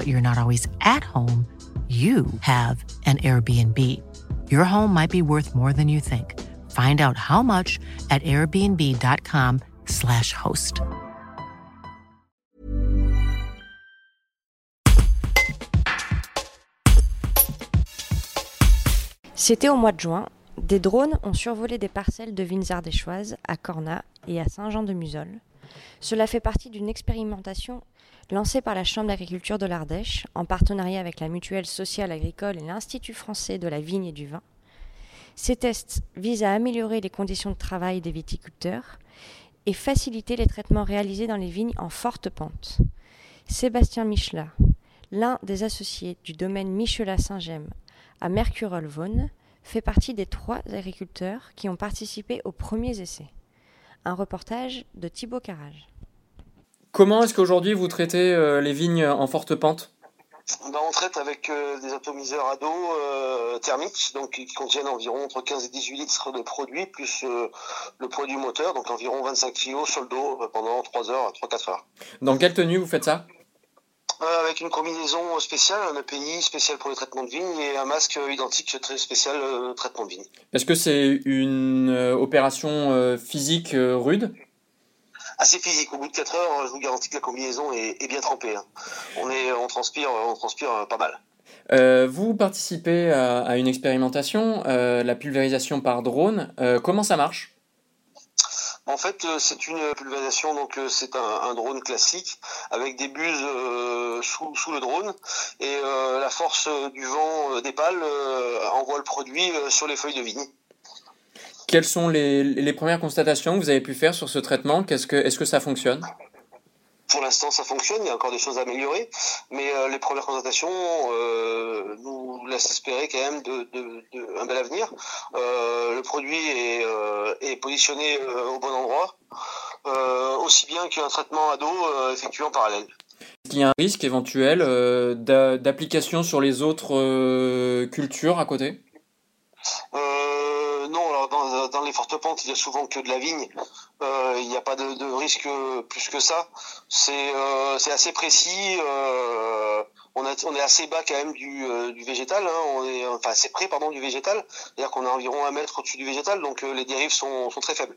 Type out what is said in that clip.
but you're not always at home, you have an Airbnb. Your home might be worth more than you think. Find out how much at airbnb.com/slash host. C'était au mois de juin. Des drones ont survolé des parcelles de vignes ardéchoises à Cornas et à Saint-Jean-de-Musol. Cela fait partie d'une expérimentation lancée par la Chambre d'agriculture de l'Ardèche en partenariat avec la Mutuelle sociale agricole et l'Institut français de la vigne et du vin. Ces tests visent à améliorer les conditions de travail des viticulteurs et faciliter les traitements réalisés dans les vignes en forte pente. Sébastien Michelat, l'un des associés du domaine Michelat-Saint-Gemme à Mercurol-Vaune, fait partie des trois agriculteurs qui ont participé aux premiers essais. Un reportage de Thibaut Carrage. Comment est-ce qu'aujourd'hui vous traitez euh, les vignes en forte pente? Ben, on traite avec euh, des atomiseurs à dos euh, thermiques, donc qui contiennent environ entre 15 et 18 litres de produit, plus le produit moteur, donc environ 25 kg sur le dos pendant 3 heures, 3-4 heures. Dans quelle tenue vous faites ça? Avec une combinaison spéciale, un EPI spécial pour le traitement de vigne et un masque identique très spécial traitement de vigne. Est-ce que c'est une opération physique rude? Assez physique. Au bout de 4 heures, je vous garantis que la combinaison est, bien trempée. Hein. On, est, on transpire, on transpire euh, pas mal. Euh, vous participez à, une expérimentation, euh, la pulvérisation par drone. comment ça marche? En fait, c'est une pulvérisation, donc c'est un, drone classique avec des buses sous, sous, le drone et la force du vent des pales envoie le produit sur les feuilles de vigne. Quelles sont les, premières constatations que vous avez pu faire sur ce traitement? Est que ça fonctionne? Pour l'instant, ça fonctionne. Il y a encore des choses à améliorer, mais euh, les premières constatations euh, nous laissent espérer quand même un bel avenir. Euh, le produit est, est positionné au bon endroit, aussi bien qu'un traitement à dos effectué en parallèle. Est-ce qu'il y a un risque éventuel d'application sur les autres cultures à côté? Dans les fortes pentes, il y a souvent que de la vigne. Euh, il n'y a pas de, risque plus que ça. C'est euh, assez précis. Euh, on, on, est assez bas quand même du, végétal. Hein. On est enfin assez près pardon du végétal. C'est-à-dire qu'on est environ un mètre au-dessus du végétal, donc les dérives sont, très faibles.